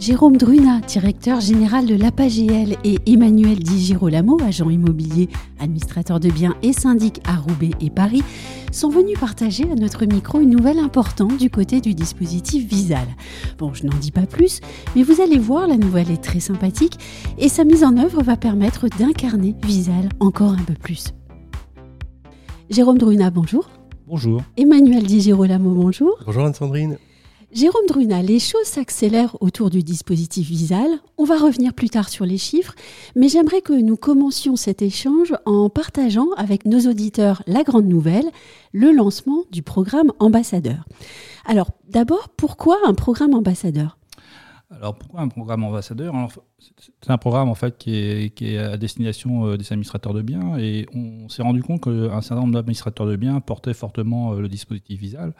Jérôme Druna, directeur général de l'APAGL et Emmanuel Di Girolamo, agent immobilier, administrateur de biens et syndic à Roubaix et Paris, sont venus partager à notre micro une nouvelle importante du côté du dispositif Visal. Bon, je n'en dis pas plus, mais vous allez voir, la nouvelle est très sympathique et sa mise en œuvre va permettre d'incarner Visal encore un peu plus. Jérôme Druna, bonjour. Bonjour. Emmanuel Di Girolamo, bonjour. Bonjour Anne-Sandrine. Jérôme Druna, les choses s'accélèrent autour du dispositif Visal. On va revenir plus tard sur les chiffres, mais j'aimerais que nous commencions cet échange en partageant avec nos auditeurs la grande nouvelle, le lancement du programme ambassadeur. Alors, d'abord, pourquoi un programme ambassadeur? Alors pourquoi un programme ambassadeur? C'est un programme en fait qui est, à destination euh, des administrateurs de biens et on s'est rendu compte qu'un certain nombre d'administrateurs de biens portaient fortement euh, le dispositif Visal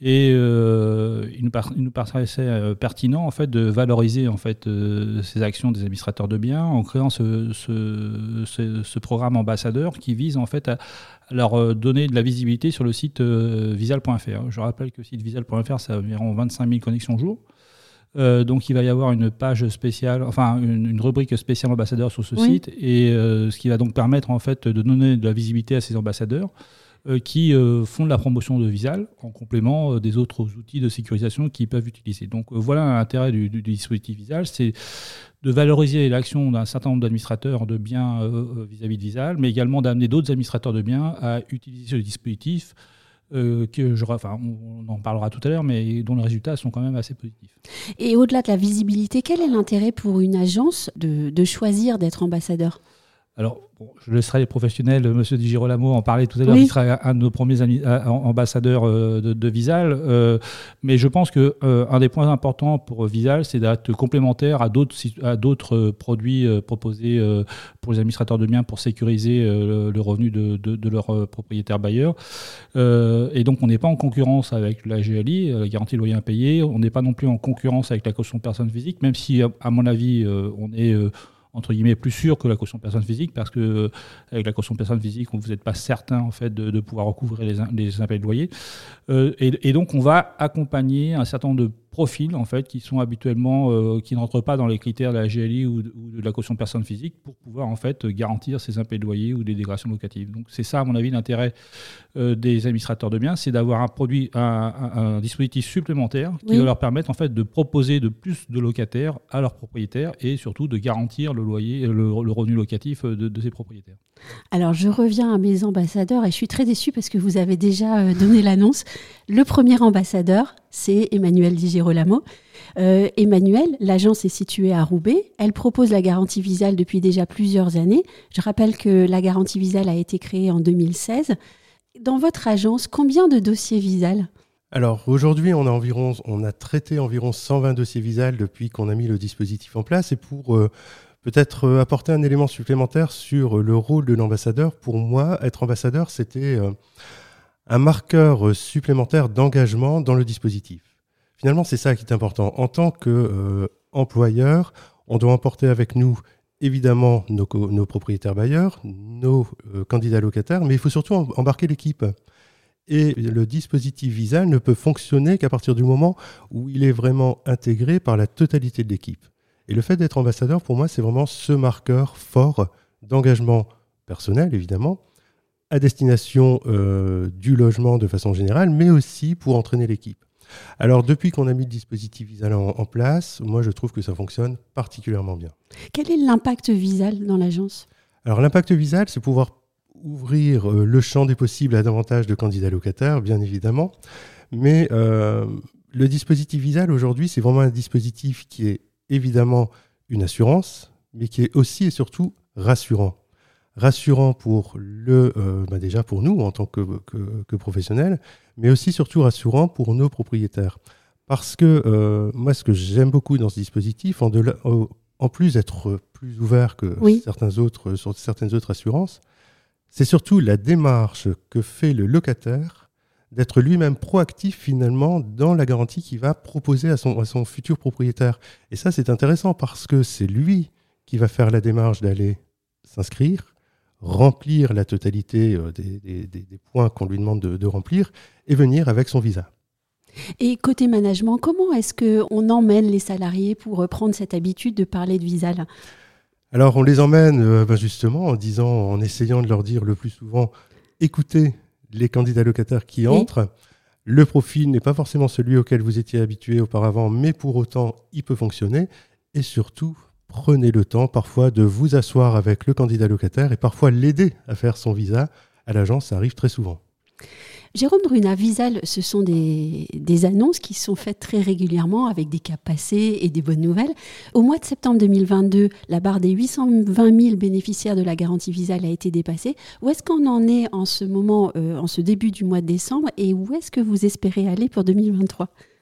et euh, il, nous paraissait pertinent en fait de valoriser en fait ces actions des administrateurs de biens en créant ce, ce, programme ambassadeur qui vise en fait à, leur donner de la visibilité sur le site visal.fr. Je rappelle que le site visal.fr c'est environ 25 000 connexions au jour. Euh, donc il va y avoir une page spéciale, enfin une, rubrique spéciale ambassadeur sur ce site, et euh, ce qui va donc permettre en fait de donner de la visibilité à ces ambassadeurs euh, qui font de la promotion de Visal en complément des autres outils de sécurisation qu'ils peuvent utiliser. Donc voilà l'intérêt du, dispositif Visal, c'est de valoriser l'action d'un certain nombre d'administrateurs de biens vis-à-vis -vis de Visal, mais également d'amener d'autres administrateurs de biens à utiliser ce dispositif euh, que je, enfin, on en parlera tout à l'heure, mais dont les résultats sont quand même assez positifs. Et au-delà de la visibilité, quel est l'intérêt pour une agence de choisir d'être ambassadeur? Alors, je laisserai les professionnels, M. Di Girolamo, en parler tout à l'heure. Il sera un de nos premiers euh, ambassadeurs euh, de, Visal. Euh, mais je pense que un des points importants pour Visal, c'est d'être complémentaire à d'autres produits proposés pour les administrateurs de biens pour sécuriser le, revenu de, de leurs propriétaires bailleurs. et donc, on n'est pas en concurrence avec la GLI, la garantie de loyer impayé. On n'est pas non plus en concurrence avec la caution personne physique, même si, à mon avis, on est entre guillemets plus sûr que la caution personne physique parce que euh, avec la caution personne physique vous n'êtes pas certain en fait de, pouvoir recouvrer les, les impayés de loyer. Euh, et, et, donc on va accompagner un certain nombre de profils en fait qui sont habituellement euh, qui n'entrent pas dans les critères de la GLI ou de, la caution personne physique pour pouvoir en fait garantir ces impayés de loyer ou des dégradations locatives. Donc c'est ça à mon avis l'intérêt euh, des administrateurs de biens, c'est d'avoir un produit, un, dispositif supplémentaire qui va leur permettre en fait de proposer de plus de locataires à leurs propriétaires et surtout de garantir le loyer, le, revenu locatif de, de ces propriétaires. Alors je reviens à mes ambassadeurs et je suis très déçue parce que vous avez déjà euh, donné l'annonce. Le premier ambassadeur, c'est Emmanuel Di Girolamo. Euh, Emmanuel, l'agence est située à Roubaix. Elle propose la garantie visale depuis déjà plusieurs années. Je rappelle que la garantie visale a été créée en 2016. Dans votre agence, combien de dossiers visal alors aujourd'hui, on a environ, on a traité environ 120 dossiers visal depuis qu'on a mis le dispositif en place. Et pour euh, peut-être euh, apporter un élément supplémentaire sur le rôle de l'ambassadeur, pour moi, être ambassadeur, c'était un marqueur supplémentaire d'engagement dans le dispositif. Finalement, c'est ça qui est important. En tant qu'employeur, euh, on doit emporter avec nous évidemment nos, propriétaires bailleurs, nos euh, candidats locataires, mais il faut surtout embarquer l'équipe. Et le dispositif Visa ne peut fonctionner qu'à partir du moment où il est vraiment intégré par la totalité de l'équipe. Et le fait d'être ambassadeur, pour moi, c'est vraiment ce marqueur fort d'engagement personnel, évidemment, à destination euh, du logement de façon générale, mais aussi pour entraîner l'équipe. Alors, depuis qu'on a mis le dispositif Visal en, place, moi, je trouve que ça fonctionne particulièrement bien. Quel est l'impact Visal dans l'agence? Alors, l'impact Visal, c'est pouvoir ouvrir euh, le champ des possibles à davantage de candidats locataires, bien évidemment. Mais euh, le dispositif Visal, aujourd'hui, c'est vraiment un dispositif qui est évidemment une assurance, mais qui est aussi et surtout rassurant rassurant pour le, euh, bah déjà pour nous en tant que, que, professionnels, mais aussi surtout rassurant pour nos propriétaires. Parce que euh, moi, ce que j'aime beaucoup dans ce dispositif, en, de en plus d'être plus ouvert que certains autres, sur certaines autres assurances, C'est surtout la démarche que fait le locataire d'être lui-même proactif finalement dans la garantie qu'il va proposer à son, à son futur propriétaire. Et ça, c'est intéressant parce que c'est lui qui va faire la démarche d'aller s'inscrire, remplir la totalité euh, des, points qu'on lui demande de, remplir et venir avec son visa. Et côté management, comment est-ce qu'on emmène les salariés pour reprendre cette habitude de parler de visa Alors on les emmène euh, ben, justement en disant, en essayant de leur dire le plus souvent, écoutez les candidats locataires qui entrent. Le profil n'est pas forcément celui auquel vous étiez habitué auparavant, mais pour autant, il peut fonctionner. Et surtout, prenez le temps parfois de vous asseoir avec le candidat locataire et parfois l'aider à faire son visa. À l'agence, ça arrive très souvent. Jérôme Druna, Visal, ce sont des, annonces qui sont faites très régulièrement avec des cas passés et des bonnes nouvelles. Au mois de septembre 2022, la barre des 820 000 bénéficiaires de la garantie Visal a été dépassée. Où est-ce qu'on en est en ce moment, euh, en ce début du mois de décembre, et où est-ce que vous espérez aller pour 2023 euh,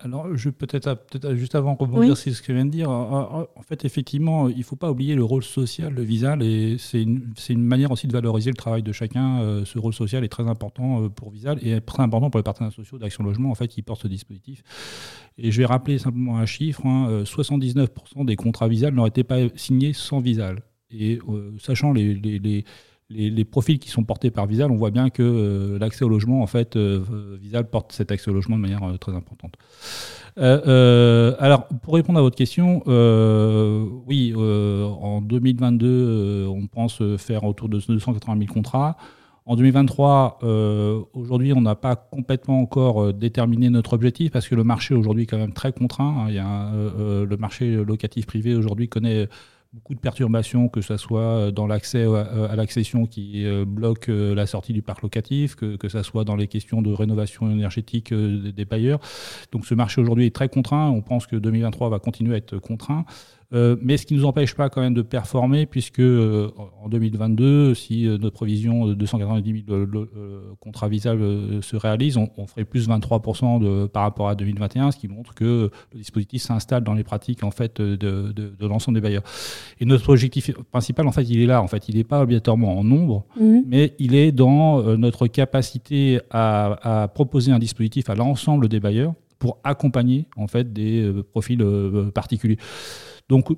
alors, je peut-être peut juste avant rebondir sur ce que je viens de dire. En fait, effectivement, il ne faut pas oublier le rôle social de Visal et c'est une, une, manière aussi de valoriser le travail de chacun. Euh, ce rôle social est très important euh, pour Visal et très important pour les partenaires sociaux d'Action Logement en fait qui portent ce dispositif. Et je vais rappeler simplement un chiffre 79% hein, des contrats Visal n'auraient été pas signés sans Visal. Et sachant les, les les, profils qui sont portés par Visal, on voit bien que euh, l'accès au logement, en fait, euh, Visal porte cet accès au logement de manière euh, très importante. alors, pour répondre à votre question, oui, en 2022, on pense faire autour de 280 000 contrats. En 2023, aujourd'hui, on n'a pas complètement encore déterminé notre objectif parce que le marché aujourd'hui est quand même très contraint. Hein. Il y a le marché locatif privé aujourd'hui connaît beaucoup de perturbations, que ce soit euh, dans l'accès à l'accession qui euh, bloque euh, la sortie du parc locatif, que, que ce soit dans les questions de rénovation énergétique des bailleurs. Donc ce marché aujourd'hui est très contraint. On pense que 2023 va continuer à être contraint. Euh, mais ce qui ne nous empêche pas quand même de performer, puisque euh, en 2022, si euh, notre provision de 290 000 contrats visables se réalise, on, ferait plus 23% de, par rapport à 2021, ce qui montre que le dispositif s'installe dans les pratiques en fait de, de, l'ensemble des bailleurs. Et notre objectif principal, en fait, il est là. En fait, il n'est pas obligatoirement en nombre, mmh. mais il est dans notre capacité à, à proposer un dispositif à l'ensemble des bailleurs pour accompagner en fait des profils particuliers. Donc,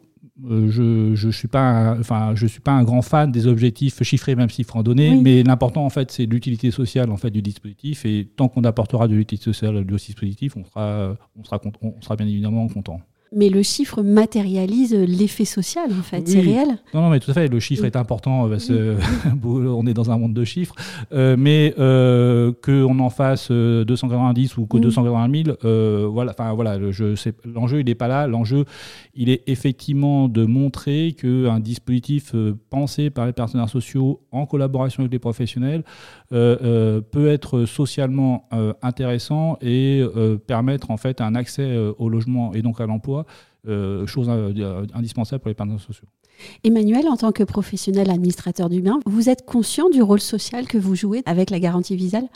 euh, je ne suis, pas un, enfin, je suis pas un grand fan des objectifs chiffrés, même s'ils en donner, mais l'important, en fait, c'est l'utilité sociale en fait, du dispositif. Et tant qu'on apportera de l'utilité sociale du dispositif, on sera, on, sera, on sera bien évidemment content mais le chiffre matérialise l'effet social, en fait. C'est réel. Non, non, mais tout à fait. Le chiffre est important parce qu'on est dans un monde de chiffres. Euh, mais euh, qu'on en fasse 290 euh, ou que 280 000, voilà, enfin, voilà l'enjeu, il n'est pas là. L'enjeu, il est effectivement de montrer qu'un dispositif pensé par les partenaires sociaux en collaboration avec les professionnels peut être socialement intéressant et permettre en fait un accès au logement et donc à l'emploi euh, chose euh, indispensable pour les partenaires sociaux. Emmanuel, en tant que professionnel administrateur du bien, vous êtes conscient du rôle social que vous jouez avec la garantie visale?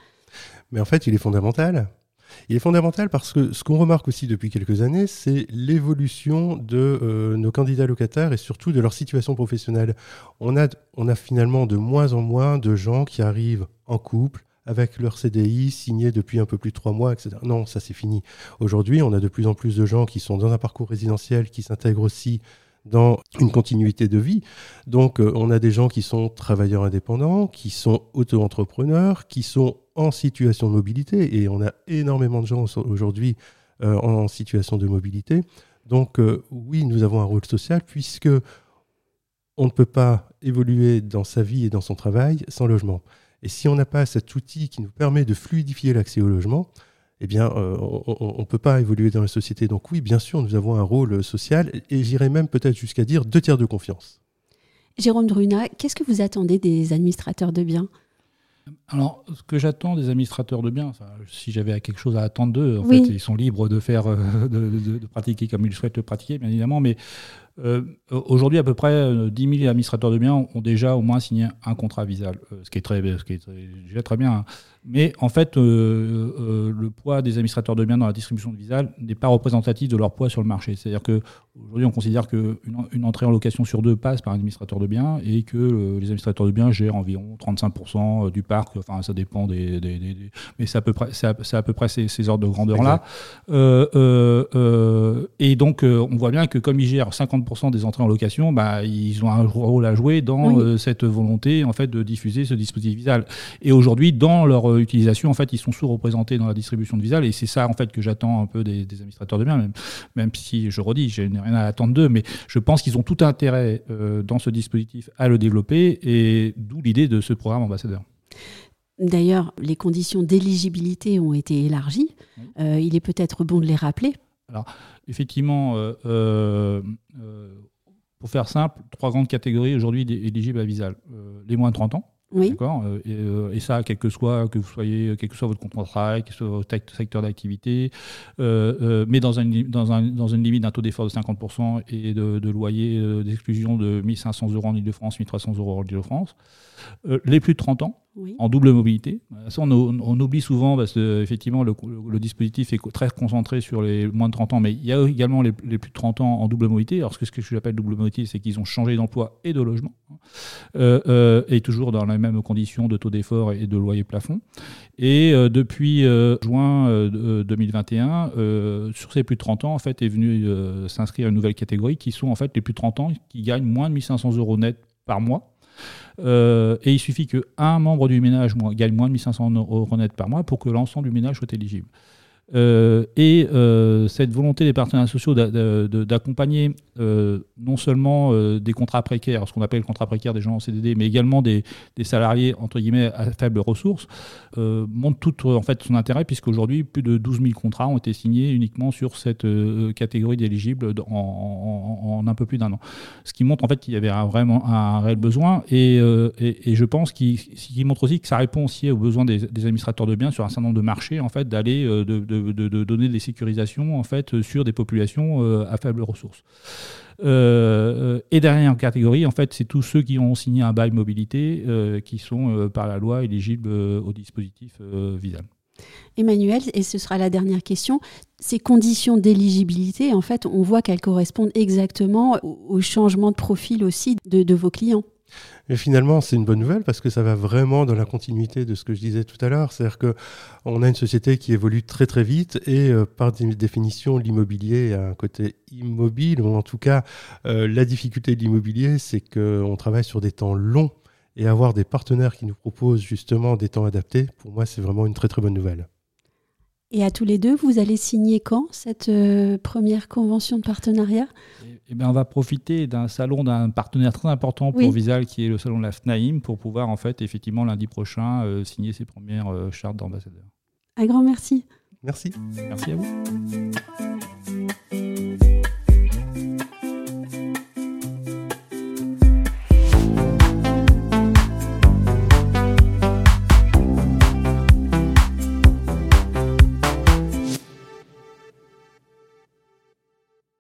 Mais en fait, il est fondamental. Il est fondamental parce que ce qu'on remarque aussi depuis quelques années, c'est l'évolution de euh, nos candidats locataires et surtout de leur situation professionnelle. On a, on a finalement de moins en moins de gens qui arrivent en couple, avec leur CDI signé depuis un peu plus de trois mois, etc. Non, ça c'est fini. Aujourd'hui, on a de plus en plus de gens qui sont dans un parcours résidentiel, qui s'intègrent aussi dans une continuité de vie. Donc, euh, on a des gens qui sont travailleurs indépendants, qui sont auto-entrepreneurs, qui sont en situation de mobilité, et on a énormément de gens aujourd'hui euh, en situation de mobilité. Donc, euh, oui, nous avons un rôle social puisque on ne peut pas évoluer dans sa vie et dans son travail sans logement. Et si on n'a pas cet outil qui nous permet de fluidifier l'accès au logement, eh bien, euh, on ne peut pas évoluer dans la société. Donc oui, bien sûr, nous avons un rôle social et j'irais même peut-être jusqu'à dire deux tiers de confiance. Jérôme Druna, qu'est-ce que vous attendez des administrateurs de biens? Alors, ce que j'attends des administrateurs de biens, si j'avais quelque chose à attendre d'eux, en fait, ils sont libres de faire, euh, de, pratiquer comme ils souhaitent le pratiquer, bien évidemment. Mais euh, Aujourd'hui, à peu près 10 000 administrateurs de biens ont déjà au moins signé un contrat Visal, ce qui est très, ce qui est déjà très bien. Hein. Mais en fait, le poids des administrateurs de biens dans la distribution de Visal n'est pas représentatif de leur poids sur le marché. C'est-à-dire qu'aujourd'hui, on considère qu'une une entrée en location sur deux passe par un administrateur de biens et que les administrateurs de biens gèrent environ 35% du parc. Enfin, ça dépend des, mais c'est à peu près, à, peu près ces, ces ordres de grandeur-là. Euh, et donc, euh, on voit bien que comme ils gèrent 50% des entrées en location, bah, ils ont un rôle à jouer dans euh, cette volonté en fait, de diffuser ce dispositif Visal. Et aujourd'hui, dans leur utilisation, en fait, ils sont sous-représentés dans la distribution de Visal. Et c'est ça en fait, que j'attends un peu des, administrateurs de biens, même, même, si, je redis, je n'ai rien à attendre d'eux, mais je pense qu'ils ont tout intérêt dans ce dispositif à le développer. Et d'où l'idée de ce programme ambassadeur. D'ailleurs, les conditions d'éligibilité ont été élargies. il est peut-être bon de les rappeler alors, effectivement, euh, euh, euh, pour faire simple, trois grandes catégories aujourd'hui éligibles à Visal. les moins de 30 ans, D'accord et, ça, quel que soit que vous soyez, quel que soit votre contrat de travail, quel que soit votre secteur d'activité, mais dans, un, dans, un, dans, une limite d'un taux d'effort de 50% et de, loyer d'exclusion de 1500 euros en Ile-de-France, 1300 euros en Ile-de-France. les plus de 30 ans, en double mobilité. Ça, on, oublie souvent parce que effectivement le, dispositif est très concentré sur les moins de 30 ans, mais il y a également les, plus de 30 ans en double mobilité. Alors ce que, ce que j'appelle double mobilité, c'est qu'ils ont changé d'emploi et de logement, euh, euh, et toujours dans les mêmes conditions de taux d'effort et de loyer plafond. Et euh, depuis juin 2021, sur ces plus de 30 ans, en fait, est venue s'inscrire une nouvelle catégorie qui sont en fait les plus de 30 ans qui gagnent moins de 1500 euros net par mois euh, et il suffit qu'un membre du ménage gagne moins de 1500 euros net par mois pour que l'ensemble du ménage soit éligible. Euh, et euh, cette volonté des partenaires sociaux d'accompagner euh, non seulement des contrats précaires, ce qu'on appelle contrats précaires des gens en CDD, mais également des, salariés entre guillemets à faibles ressources, montre tout en fait son intérêt puisqu'aujourd'hui plus de 12 000 contrats ont été signés uniquement sur cette catégorie d'éligibles en, un peu plus d'un an. Ce qui montre en fait qu'il y avait vraiment un réel besoin et, je pense qu'il montre aussi que ça répond aussi aux besoins des, administrateurs de biens sur un certain nombre de marchés en fait d'aller de, donner des sécurisations en fait sur des populations euh, à faible ressources. Euh, et dernière catégorie, en fait, c'est tous ceux qui ont signé un bail mobilité euh, qui sont par la loi éligibles au dispositif Visal. Emmanuel, et ce sera la dernière question, ces conditions d'éligibilité, en fait, on voit qu'elles correspondent exactement au changement de profil aussi de vos clients. Et finalement, c'est une bonne nouvelle parce que ça va vraiment dans la continuité de ce que je disais tout à l'heure. C'est-à-dire qu'on a une société qui évolue très très vite et euh, par définition, l'immobilier a un côté immobile, ou en tout cas, euh, la difficulté de l'immobilier, c'est qu'on travaille sur des temps longs et avoir des partenaires qui nous proposent justement des temps adaptés, pour moi, c'est vraiment une très très bonne nouvelle. Et à tous les deux, vous allez signer quand cette euh, première convention de partenariat? Eh, eh bien, On va profiter d'un salon d'un partenaire très important pour Visal, qui est le salon de la FNAIM, pour pouvoir, en fait, effectivement, lundi prochain, euh, signer ses premières euh, chartes d'ambassadeurs. Un grand merci. Merci. Merci à vous.